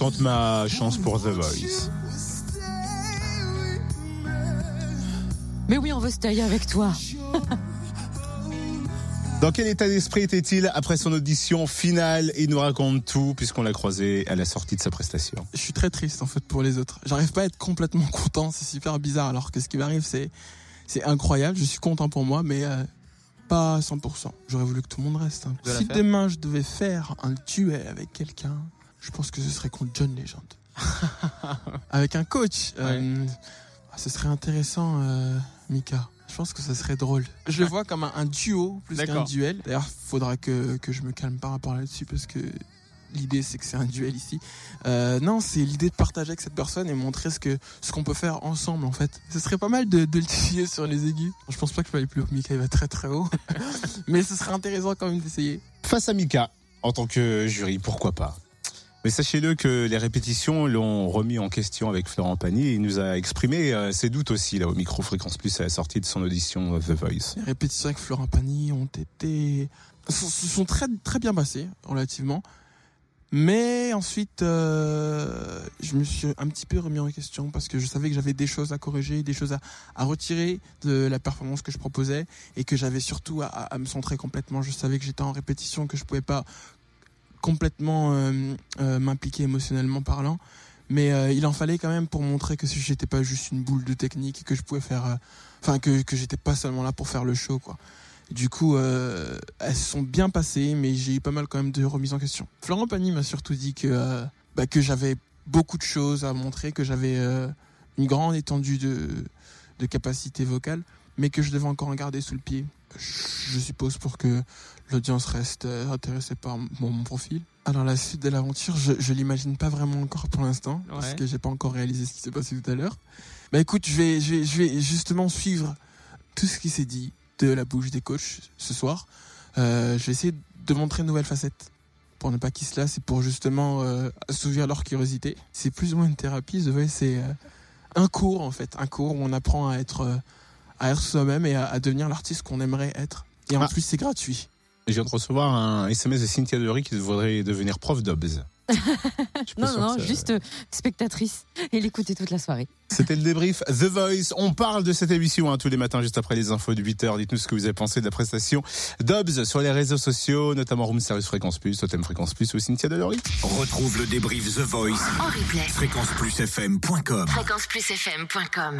tente ma chance pour The Voice. Mais oui, on veut se tailler avec toi. Dans quel état d'esprit était-il après son audition finale Il nous raconte tout puisqu'on l'a croisé à la sortie de sa prestation? Je suis très triste en fait pour les autres. J'arrive pas à être complètement content, c'est super bizarre alors que ce qui m'arrive c'est c'est incroyable, je suis content pour moi mais euh, pas à 100%. J'aurais voulu que tout le monde reste. hein. Si demain je devais faire un duel avec quelqu'un, je pense que ce serait contre John Legend. avec un coach. euh, ah, ce serait intéressant euh, Mika. Je pense que ça serait drôle. Je le vois comme un, un duo plus qu'un D'accord. duel. D'ailleurs, faudra que, que je me calme par rapport là-dessus parce que l'idée c'est que c'est un duel ici. Euh, non, c'est l'idée de partager avec cette personne et montrer ce que ce qu'on peut faire ensemble en fait. Ce serait pas mal de, de le titiller sur les aigus. Je pense pas que je peux aller plus haut. Mika il va très très haut, mais ce serait intéressant quand même d'essayer. Face à Mika, en tant que jury, pourquoi pas? Mais sachez-le que les répétitions l'ont remis en question avec Florent Pagny il nous a exprimé euh, ses doutes aussi là au micro Fréquence Plus à la sortie de son audition euh, The Voice. Les répétitions avec Florent Pagny ont été sont, sont très très bien passées relativement. Mais ensuite, euh, je me suis un petit peu remis en question parce que je savais que j'avais des choses à corriger, des choses à, à retirer de la performance que je proposais et que j'avais surtout à, à me centrer complètement. Je savais que j'étais en répétition, que je pouvais pas complètement euh, euh, m'impliquer émotionnellement parlant. Mais euh, il en fallait quand même pour montrer que j'étais pas juste une boule de technique et que je pouvais faire, enfin que que j'étais pas seulement là pour faire le show quoi. Du coup, elles sont bien passées, mais j'ai eu pas mal quand même de remises en question. Florent Pagny m'a surtout dit que bah, que j'avais beaucoup de choses à montrer, que j'avais une grande étendue de de capacité vocale, mais que je devais encore en garder sous le pied. Je suppose pour que l'audience reste euh, intéressée par mon, mon profil. Alors la suite de l'aventure, je, je l'imagine pas vraiment encore pour l'instant, parce que j'ai pas encore réalisé ce qui s'est passé tout à l'heure. Bah écoute, je vais, je vais, je vais justement suivre tout ce qui s'est dit de la bouche des coachs ce soir. Euh, je vais essayer de montrer une nouvelle facette pour ne pas qu'ils se lassent et pour justement euh, assouvir leur curiosité. C'est plus ou moins une thérapie, The Voice, c'est euh, un cours en fait, un cours où on apprend à être, euh, à être soi-même et à, à devenir l'artiste qu'on aimerait être. Et en Ah. plus, c'est gratuit. Je viens de recevoir un SMS de Cynthia Dery qui devrait devenir prof d'obs. Non, non, ça- juste euh, spectatrice et l'écouter toute la soirée. C'était le débrief The Voice. On parle de cette émission hein, tous les matins juste après les infos de 8h. Dites-nous ce que vous avez pensé de la prestation d'Obs sur les réseaux sociaux, notamment Room Service Fréquence Plus, Totem Fréquence Plus ou Cynthia Delory. Retrouve le débrief The Voice. En replay. Fréquenceplusfm.com. Fréquenceplusfm.com